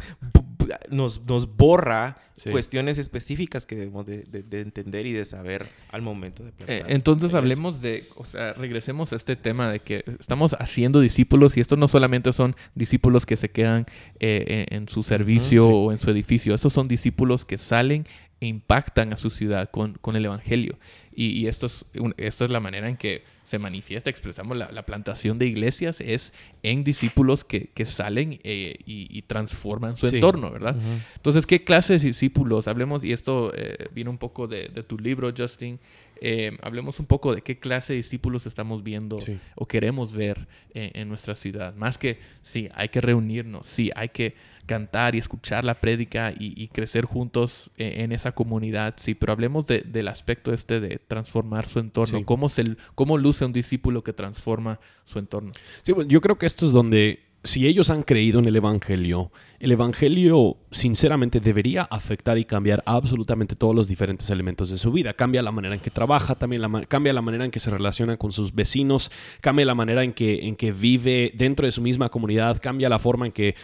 [SPEAKER 2] nos, nos borra cuestiones específicas que debemos de, entender y de saber al momento de
[SPEAKER 1] eh, entonces hablemos de, o sea, regresemos a este tema de que estamos haciendo discípulos y estos no solamente son discípulos que se quedan eh, en, su servicio o en su edificio, estos son discípulos que salen impactan a su ciudad con, con el Evangelio. Y, esto, es esto es la manera en que se manifiesta, expresamos la, plantación de iglesias, es en discípulos que, que salen eh, y, transforman su entorno, ¿verdad? Entonces, ¿qué clase de discípulos? Hablemos, y esto eh, viene un poco de, de tu libro, Justin, eh, hablemos un poco de qué clase de discípulos estamos viendo
[SPEAKER 3] Sí.
[SPEAKER 1] o queremos ver en, en nuestra ciudad. Más que, sí, hay que reunirnos, sí, hay que cantar y escuchar la prédica y, y crecer juntos en, en esa comunidad, sí, pero hablemos de- del aspecto este de transformar su entorno,
[SPEAKER 3] Sí.
[SPEAKER 1] cómo, se, cómo luce un discípulo que transforma su entorno.
[SPEAKER 3] Sí, bueno, yo creo que esto es donde, si ellos han creído en el Evangelio, el Evangelio sinceramente debería afectar y cambiar absolutamente todos los diferentes elementos de su vida. Cambia la manera en que trabaja, también cambia la manera en que se relaciona con sus vecinos, cambia la manera en que, en que vive dentro de su misma comunidad, cambia la forma en que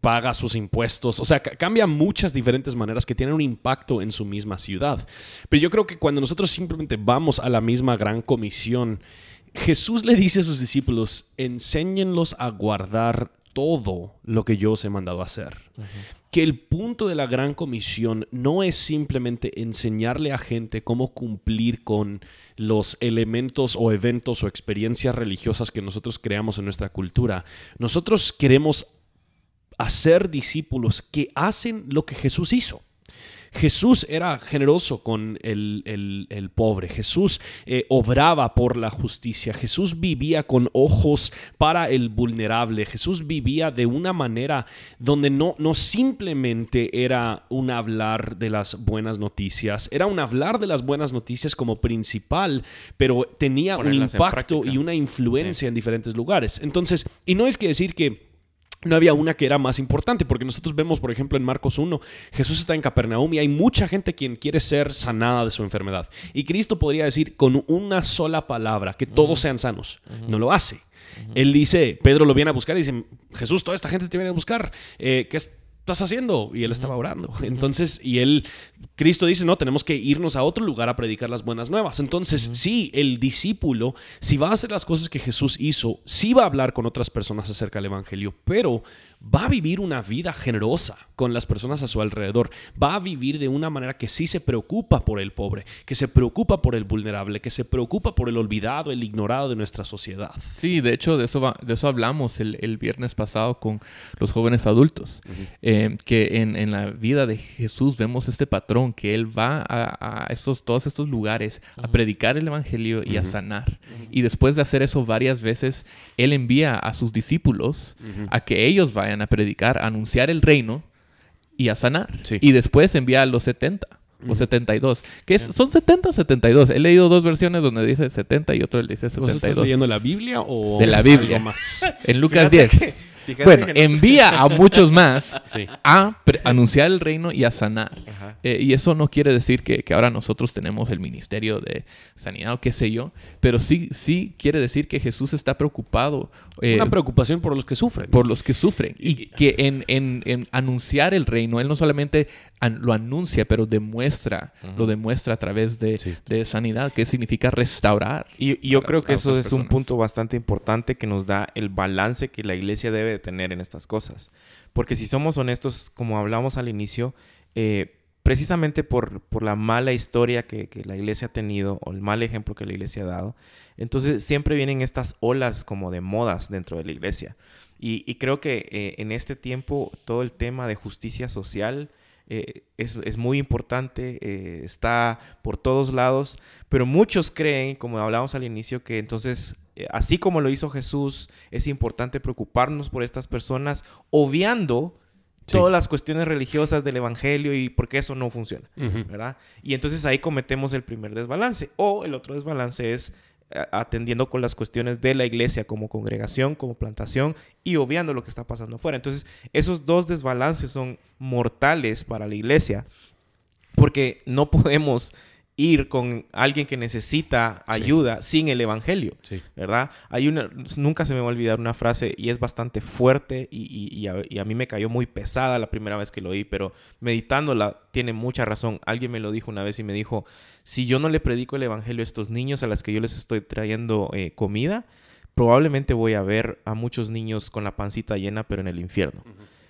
[SPEAKER 3] paga sus impuestos, o sea, ca- cambia muchas diferentes maneras que tienen un impacto en su misma ciudad. Pero yo creo que cuando nosotros simplemente vamos a la misma gran comisión, Jesús le dice a sus discípulos, enséñenlos a guardar todo lo que yo os he mandado a hacer. Que el punto de la gran comisión no es simplemente enseñarle a gente cómo cumplir con los elementos o eventos o experiencias religiosas que nosotros creamos en nuestra cultura. Nosotros queremos hacer discípulos que hacen lo que Jesús hizo. Jesús era generoso con el, el- el pobre, Jesús eh, obraba por la justicia, Jesús vivía con ojos para el vulnerable, Jesús vivía de una manera donde no, no simplemente era un hablar de las buenas noticias, era un hablar de las buenas noticias como principal, pero tenía un
[SPEAKER 2] Ponerlas
[SPEAKER 3] impacto y una influencia en diferentes lugares. Entonces, y no es que decir que no había una que era más importante, porque nosotros vemos, por ejemplo, en Marcos 1, Jesús está en Capernaum y hay mucha gente quien quiere ser sanada de su enfermedad. Y Cristo podría decir con una sola palabra que todos sean sanos. No lo hace. Él dice, Pedro lo viene a buscar y dice, Jesús, toda esta gente te viene a buscar. Eh, ¿Qué estás haciendo? Y él estaba orando. Entonces, y él, Cristo dice, no, tenemos que irnos a otro lugar a predicar las buenas nuevas. Entonces, sí, el discípulo, si va a hacer las cosas que Jesús hizo, sí va a hablar con otras personas acerca del Evangelio, pero va a vivir una vida generosa con las personas a su alrededor. Va a vivir de una manera que sí se preocupa por el pobre, que se preocupa por el vulnerable, que se preocupa por el olvidado, el ignorado de nuestra sociedad.
[SPEAKER 1] Sí, de hecho, de eso, va- de eso hablamos el, el viernes pasado con los jóvenes adultos. Eh, que en, en la vida de Jesús vemos este patrón, que Él va a, a estos, todos estos lugares a predicar el Evangelio y a sanar. Y después de hacer eso varias veces, Él envía a sus discípulos a que ellos vayan a predicar, a anunciar el reino y a sanar.
[SPEAKER 3] Sí.
[SPEAKER 1] Y después envía a los 70. O 72. Que es- ¿Son 70 o 72? He leído dos versiones donde dice 70 y otro dice
[SPEAKER 3] ¿Vos
[SPEAKER 1] 72.
[SPEAKER 3] estás leyendo la Biblia o
[SPEAKER 1] De la Biblia.
[SPEAKER 3] algo más?
[SPEAKER 1] En Lucas
[SPEAKER 2] Fíjate
[SPEAKER 1] 10.
[SPEAKER 2] Fíjate
[SPEAKER 1] bueno,
[SPEAKER 2] no-
[SPEAKER 1] envía a muchos más
[SPEAKER 3] Sí.
[SPEAKER 1] a anunciar el reino y a sanar. Eh, y eso no quiere decir que, que ahora nosotros tenemos el ministerio de sanidad o qué sé yo, pero sí, sí quiere decir que Jesús está preocupado eh,
[SPEAKER 3] Una preocupación por los que sufren.
[SPEAKER 1] por los que sufren y que en, en- en anunciar el reino, Él no solamente an- lo anuncia, pero demuestra, lo demuestra a través de,
[SPEAKER 3] Sí.
[SPEAKER 1] de sanidad, que significa restaurar.
[SPEAKER 2] Y, y yo creo que eso es un punto bastante importante que nos da el balance que la iglesia debe de tener en estas cosas. Porque si somos honestos, como hablamos al inicio, eh, precisamente por, por la mala historia que, la iglesia ha tenido o el mal ejemplo que la iglesia ha dado, entonces siempre vienen estas olas como de modas dentro de la iglesia. Y, creo que eh, en este tiempo todo el tema de justicia social eh, es, muy importante, está por todos lados, pero muchos creen, como hablábamos al inicio, que entonces, así como lo hizo Jesús, es importante preocuparnos por estas personas, obviando
[SPEAKER 3] Sí.
[SPEAKER 2] todas las cuestiones religiosas del Evangelio y por qué eso no funciona. ¿verdad? Y entonces ahí cometemos el primer desbalance. O el otro desbalance es eh, atendiendo con las cuestiones de la iglesia como congregación, como plantación y obviando lo que está pasando afuera. Entonces, esos dos desbalances son mortales para la iglesia porque no podemos ir con alguien que necesita ayuda sin el evangelio.
[SPEAKER 3] Sí.
[SPEAKER 2] ¿verdad? Hay una, nunca se me va a olvidar una frase y es bastante fuerte y, y- y a, y a mí me cayó muy pesada la primera vez que lo oí, pero meditándola tiene mucha razón. Alguien me lo dijo una vez y me dijo, si yo no le predico el evangelio a estos niños a las que yo les estoy trayendo eh, comida, probablemente voy a ver a muchos niños con la pancita llena, pero en el infierno.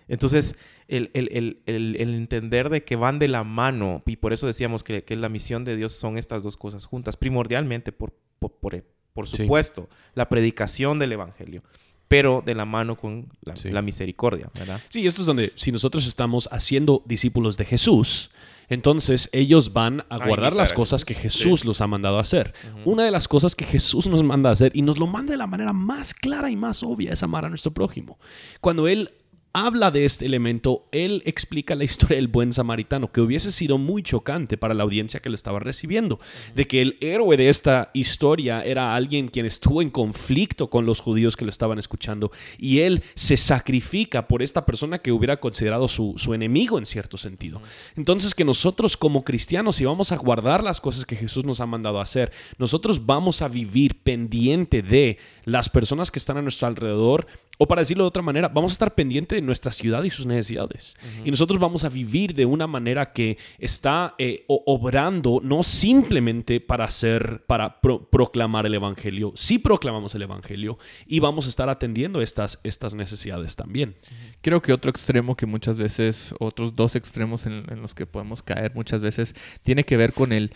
[SPEAKER 2] Entonces, el, el- el- el- entender de que van de la mano, y por eso decíamos que, que la misión de Dios son estas dos cosas juntas, primordialmente, por, por, por- por
[SPEAKER 3] Sí.
[SPEAKER 2] supuesto, la predicación del Evangelio, pero de la mano con la,
[SPEAKER 3] Sí.
[SPEAKER 2] la misericordia, ¿verdad?
[SPEAKER 3] Sí, esto es donde si nosotros estamos haciendo discípulos de Jesús, Entonces ellos van a
[SPEAKER 2] A
[SPEAKER 3] guardar las cosas que Jesús los ha mandado a hacer. Una de las cosas que Jesús nos manda a hacer y nos lo manda de la manera más clara y más obvia es amar a nuestro prójimo. Cuando Él habla de este elemento, Él explica la historia del buen samaritano, que hubiese sido muy chocante para la audiencia que lo estaba recibiendo, de que el héroe de esta historia era alguien quien estuvo en conflicto con los judíos que lo estaban escuchando y Él se sacrifica por esta persona que hubiera considerado su, su enemigo en cierto sentido. Entonces que nosotros como cristianos, si vamos a guardar las cosas que Jesús nos ha mandado a hacer, nosotros vamos a vivir pendiente de las personas que están a nuestro alrededor, o para decirlo de otra manera, vamos a estar pendiente de nuestra ciudad y sus necesidades. Y nosotros vamos a vivir de una manera que está eh, obrando no simplemente para hacer, para pro- proclamar el Evangelio, sí proclamamos el Evangelio y vamos a estar atendiendo estas, estas necesidades también.
[SPEAKER 1] Creo que otro extremo que muchas veces, otros dos extremos en, en los que podemos caer muchas veces, tiene que ver con el,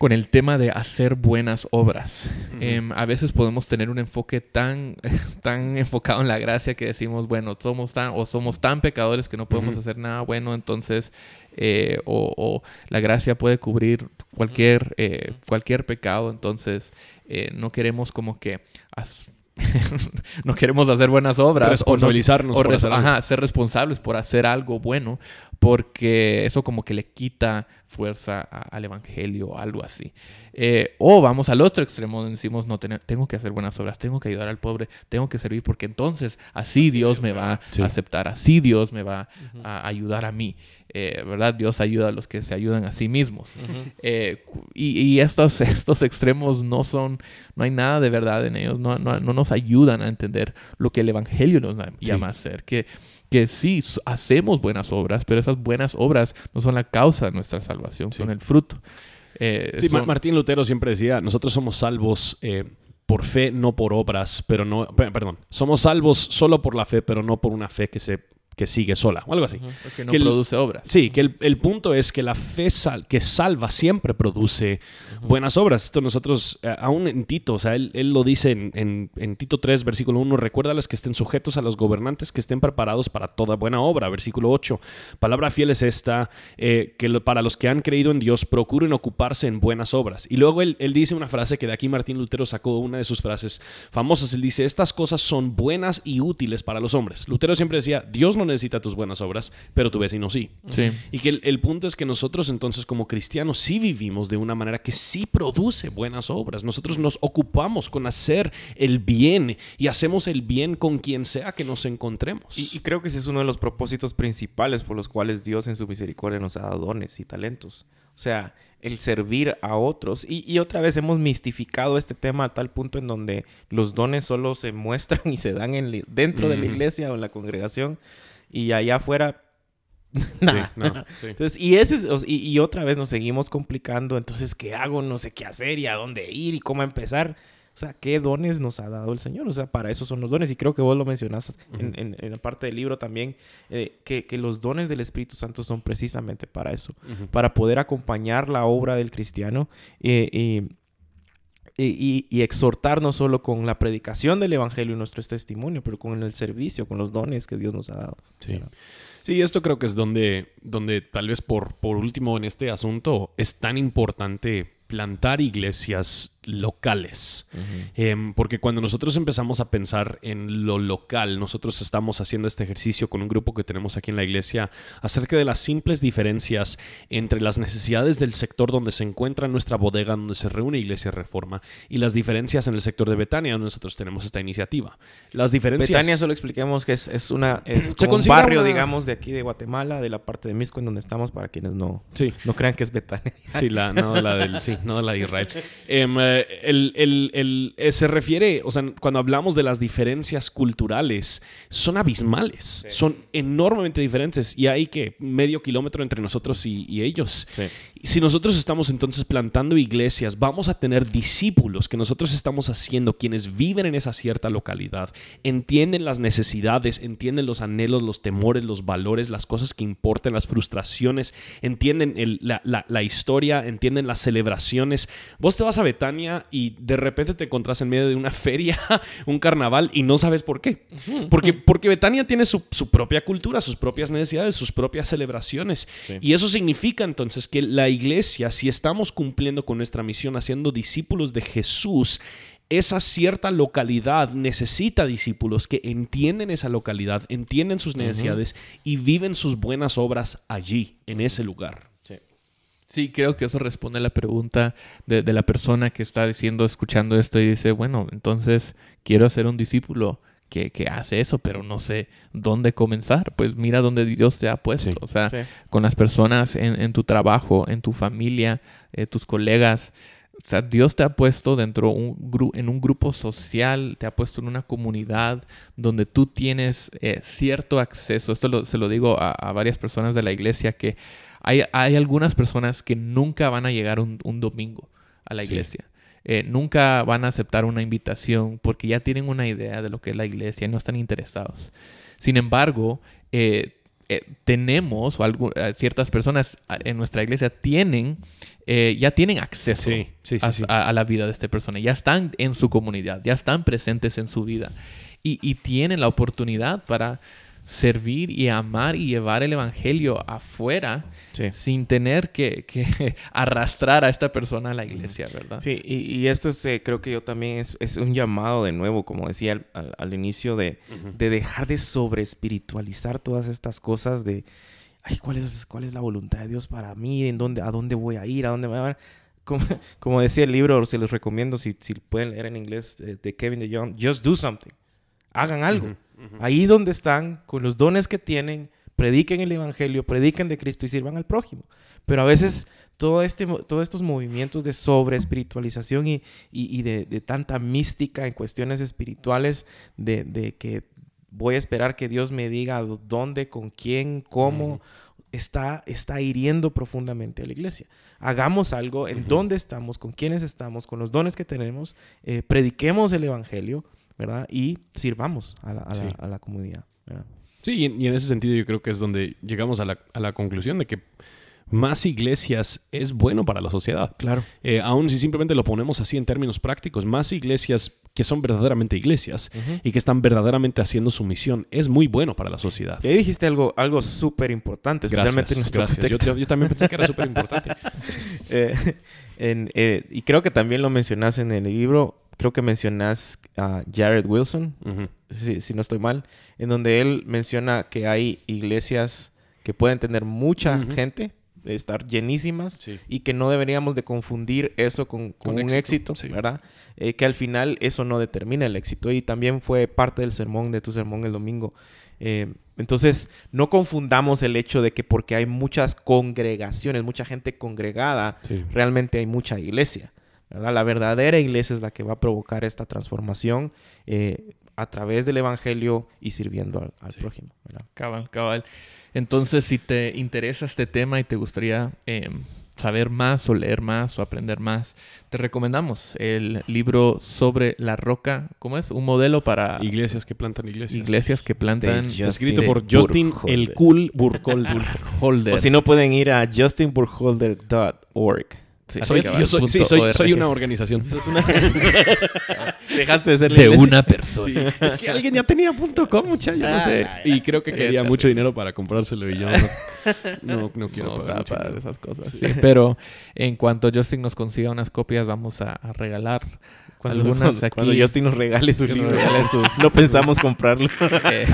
[SPEAKER 1] con el tema de hacer buenas obras. Em, a veces podemos tener un enfoque tan, tan enfocado en la gracia que decimos, bueno, somos tan, o somos tan pecadores que no podemos hacer nada bueno, entonces, eh, o, o la gracia puede cubrir cualquier, eh, cualquier pecado, entonces eh, no queremos como que... no queremos hacer buenas obras. o no-
[SPEAKER 3] Responsabilizarnos
[SPEAKER 1] o
[SPEAKER 3] por
[SPEAKER 1] res-
[SPEAKER 3] hacer algo.
[SPEAKER 1] ajá, ser responsables por hacer algo bueno, porque eso como que le quita fuerza a- al evangelio o algo así. Eh, o vamos al otro extremo donde decimos, no, tengo que hacer buenas obras, tengo que ayudar al pobre, tengo que servir, porque entonces así Dios me va
[SPEAKER 3] Sí.
[SPEAKER 1] a aceptar, así Dios me va a ayudar a mí. Eh, ¿Verdad? Dios ayuda a los que se ayudan a sí mismos. Eh, y y estos, estos extremos no son, no hay nada de verdad en ellos, no, no, no nos ayudan a entender lo que el Evangelio nos llama a hacer, que, que sí, hacemos buenas obras, pero esas buenas obras no son la causa de nuestra salvación,
[SPEAKER 3] Sí.
[SPEAKER 1] son el fruto. Eh,
[SPEAKER 3] Sí,
[SPEAKER 1] son-
[SPEAKER 3] Martín Lutero siempre decía, nosotros somos salvos eh, por fe, no por obras, pero no, pe- perdón, somos salvos solo por la fe, pero no por una fe que se que sigue sola, o algo así.
[SPEAKER 1] porque no
[SPEAKER 3] que el-
[SPEAKER 1] produce obras.
[SPEAKER 3] Sí, que el, el punto es que la fe sal- que salva siempre produce buenas obras. Esto nosotros, eh, aún en Tito, o sea, él, él lo dice en, en- en Tito 3, versículo 1, recuérdales que estén sujetos a los gobernantes, que estén preparados para toda buena obra. Versículo 8, palabra fiel es esta, eh, que lo- para los que han creído en Dios, procuren ocuparse en buenas obras. Y luego él, él dice una frase que de aquí Martín Lutero sacó una de sus frases famosas. Él dice, estas cosas son buenas y útiles para los hombres. Lutero siempre decía, Dios no necesita tus buenas obras, pero tu vecino sí.
[SPEAKER 1] Sí.
[SPEAKER 3] Y que el, el punto es que nosotros entonces como cristianos sí vivimos de una manera que sí produce buenas obras. Nosotros nos ocupamos con hacer el bien y hacemos el bien con quien sea que nos encontremos.
[SPEAKER 2] Y, y creo que ese es uno de los propósitos principales por los cuales Dios en su misericordia nos ha dado dones y talentos. O sea, el servir a otros. Y, y otra vez hemos mistificado este tema a tal punto en donde los dones solo se muestran y se dan en, dentro de la iglesia o en la congregación y allá afuera...
[SPEAKER 3] Sí,
[SPEAKER 2] nada.
[SPEAKER 3] no, sí.
[SPEAKER 2] Entonces, y, ese es- y, y otra vez nos seguimos complicando. Entonces, ¿qué hago? No sé qué hacer y a dónde ir y cómo empezar. O sea, ¿qué dones nos ha dado el Señor? O sea, para eso son los dones. Y creo que vos lo mencionaste en, en- en la parte del libro también, eh, que, que los dones del Espíritu Santo son precisamente para eso. Para poder acompañar la obra del cristiano eh, y, y, y- exhortar no solo con la predicación del Evangelio y nuestro testimonio, pero con el servicio, con los dones que Dios nos ha dado.
[SPEAKER 3] Sí. Sí, esto creo que es donde, donde tal vez por, por último en este asunto es tan importante plantar iglesias locales. Em, porque cuando nosotros empezamos a pensar en lo local, nosotros estamos haciendo este ejercicio con un grupo que tenemos aquí en la iglesia acerca de las simples diferencias entre las necesidades del sector donde se encuentra nuestra bodega, donde se reúne Iglesia Reforma, y las diferencias en el sector de Betania, donde nosotros tenemos esta iniciativa. Las diferencias...
[SPEAKER 2] Betania, solo expliquemos que es, es una es como un barrio,
[SPEAKER 3] una-
[SPEAKER 2] digamos, de aquí de Guatemala, de la parte de Misco, en donde estamos, para quienes no,
[SPEAKER 3] Sí.
[SPEAKER 2] no crean que es Betania.
[SPEAKER 3] Sí, la, no la del, sí, no la de Israel. Em, eh, el, el- el- eh, se refiere, o sea, cuando hablamos de las diferencias culturales, son abismales, son enormemente diferentes y hay que medio kilómetro entre nosotros y, y ellos. Si nosotros estamos entonces plantando iglesias, vamos a tener discípulos que nosotros estamos haciendo, quienes viven en esa cierta localidad, entienden las necesidades, entienden los anhelos, los temores, los valores, las cosas que importan, las frustraciones, entienden la, la- la historia, entienden las celebraciones. Vos te vas a Betania Y de repente te encontrás en medio de una feria, un carnaval y no sabes por qué. Porque, porque Betania tiene su, su propia cultura, sus propias necesidades, sus propias celebraciones.
[SPEAKER 2] Sí.
[SPEAKER 3] Y eso significa entonces que la iglesia, si estamos cumpliendo con nuestra misión, haciendo discípulos de Jesús, esa cierta localidad necesita discípulos que entienden esa localidad, entienden sus necesidades y viven sus buenas obras allí, en ese lugar.
[SPEAKER 2] Sí.
[SPEAKER 1] Creo que eso responde a la pregunta de, de la persona que está diciendo, escuchando esto y dice, bueno, entonces quiero ser un discípulo que, que hace eso, pero no sé dónde comenzar. Pues mira dónde Dios te ha puesto.
[SPEAKER 3] Sí.
[SPEAKER 1] O sea,
[SPEAKER 2] Sí.
[SPEAKER 1] con las personas en, en tu trabajo, en tu familia, eh, tus colegas. O sea, Dios te ha puesto dentro un gru- en un grupo social, te ha puesto en una comunidad donde tú tienes eh, cierto acceso. Esto lo- se lo digo a, a varias personas de la iglesia que hay, hay algunas personas que nunca van a llegar un, un domingo a la
[SPEAKER 3] Sí.
[SPEAKER 1] iglesia. Eh, nunca van a aceptar una invitación porque ya tienen una idea de lo que es la iglesia y no están interesados. Sin embargo, eh, eh, tenemos, o ciertas personas ah, en nuestra iglesia tienen, ya tienen acceso
[SPEAKER 3] Sí, sí, sí,
[SPEAKER 1] a,
[SPEAKER 3] sí.
[SPEAKER 1] a- a la vida de esta persona, ya están en su comunidad, ya están presentes en su vida y, y tienen la oportunidad para servir y amar y llevar el evangelio afuera
[SPEAKER 2] Sí.
[SPEAKER 1] sin tener que, que arrastrar a esta persona a la iglesia, ¿verdad?
[SPEAKER 2] Sí, y, y esto es, eh, creo que yo también es, es un llamado de nuevo, como decía al, al- al inicio, de, de dejar de sobre espiritualizar todas estas cosas de, ay, ¿cuál es, cuál es la voluntad de Dios para mí? ¿En dónde, ¿A dónde voy a ir? ¿A dónde me voy a como, como decía el libro, se los recomiendo si, si pueden leer en inglés, eh, de Kevin DeYoung, just do something. Hagan algo.
[SPEAKER 3] Ujú.
[SPEAKER 2] Ahí donde están, con los dones que tienen, prediquen el evangelio, prediquen de Cristo y sirvan al prójimo. Pero a veces todo este, todos estos movimientos de sobre espiritualización y, y- y de, de tanta mística en cuestiones espirituales, de, de que voy a esperar que Dios me diga dónde, con quién, cómo, está, está hiriendo profundamente a la iglesia. Hagamos algo en dónde estamos, con quiénes estamos, con los dones que tenemos, eh, prediquemos el evangelio, ¿verdad? Y sirvamos a la, a la-
[SPEAKER 3] Sí.
[SPEAKER 2] a la comunidad, ¿verdad?
[SPEAKER 3] Sí, y en, y en ese sentido yo creo que es donde llegamos a la, a la conclusión de que más iglesias es bueno para la sociedad.
[SPEAKER 2] Claro.
[SPEAKER 3] Eh, aun si simplemente lo ponemos así en términos prácticos, más iglesias que son verdaderamente iglesias y que están verdaderamente haciendo su misión es muy bueno para la sociedad.
[SPEAKER 2] Y ahí dijiste algo, algo súper importante, especialmente
[SPEAKER 3] Gracias,
[SPEAKER 2] en nuestro
[SPEAKER 3] gracias. Yo,
[SPEAKER 2] contexto.
[SPEAKER 3] yo- yo también pensé que era súper importante.
[SPEAKER 2] Eh, eh, y creo que también lo mencionas en el libro, creo que mencionas a Jared Wilson, si, si no estoy mal, en donde él menciona que hay iglesias que pueden tener mucha
[SPEAKER 3] Ujú.
[SPEAKER 2] gente, de estar llenísimas,
[SPEAKER 3] Sí.
[SPEAKER 2] y que no deberíamos de confundir eso con, con
[SPEAKER 3] Con
[SPEAKER 2] un
[SPEAKER 3] éxito,
[SPEAKER 2] éxito,
[SPEAKER 3] sí.
[SPEAKER 2] ¿verdad? Eh, que al final eso no determina el éxito y también fue parte del sermón, de tu sermón el domingo. Eh, entonces, no confundamos el hecho de que porque hay muchas congregaciones, mucha gente congregada,
[SPEAKER 3] Sí.
[SPEAKER 2] realmente hay mucha iglesia. ¿Verdad? La verdadera iglesia es la que va a provocar esta transformación eh, a través del evangelio y sirviendo al, al
[SPEAKER 3] Sí.
[SPEAKER 2] prójimo. ¿verdad?
[SPEAKER 1] Cabal, cabal. Entonces, si te interesa este tema y te gustaría eh, saber más o leer más o aprender más, te recomendamos el libro sobre la roca. ¿Cómo es? Un modelo para
[SPEAKER 3] Iglesias que plantan iglesias.
[SPEAKER 1] iglesias que plantan.
[SPEAKER 3] Escrito por Justin
[SPEAKER 2] Burkholder.
[SPEAKER 3] el Cool Burkholder.
[SPEAKER 1] Holder.
[SPEAKER 2] O si no, pueden ir a justinburkholder.org.
[SPEAKER 1] Sí,
[SPEAKER 3] Soy- yo soy, sí,
[SPEAKER 1] punto
[SPEAKER 3] soy, una organización.
[SPEAKER 2] Una... Dejaste de ser
[SPEAKER 1] de una persona.
[SPEAKER 3] Es que alguien ya tenía .com, muchacho, yo no sé.
[SPEAKER 2] Ah,
[SPEAKER 3] Y creo que quería mucho dinero para comprárselo y yo no, no, no quiero
[SPEAKER 1] No,
[SPEAKER 3] pagar dinero.
[SPEAKER 1] esas cosas. Pero en cuanto Justin nos consiga unas copias, vamos a, a regalar
[SPEAKER 2] Cuando,
[SPEAKER 1] algunas
[SPEAKER 2] cuando-
[SPEAKER 1] aquí.
[SPEAKER 2] cuando Justin nos regale su libro.
[SPEAKER 1] regale sus-
[SPEAKER 2] No pensamos comprarlo.
[SPEAKER 1] Eh.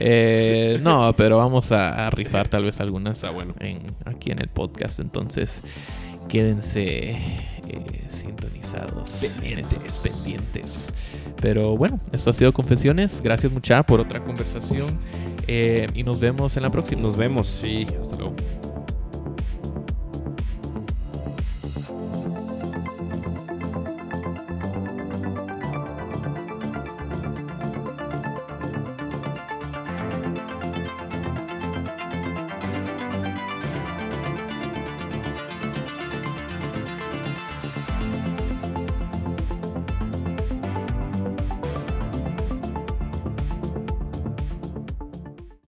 [SPEAKER 1] Eh, no, pero vamos a, a rifar tal vez algunas
[SPEAKER 3] Está bueno.
[SPEAKER 1] en- aquí en el podcast. Entonces, quédense eh, sintonizados. Pendientes. Pendientes. Pero bueno, esto ha sido Confesiones. Gracias mucha por otra conversación. eh, y nos vemos en la próxima.
[SPEAKER 2] Nos vemos.
[SPEAKER 3] Sí, hasta luego.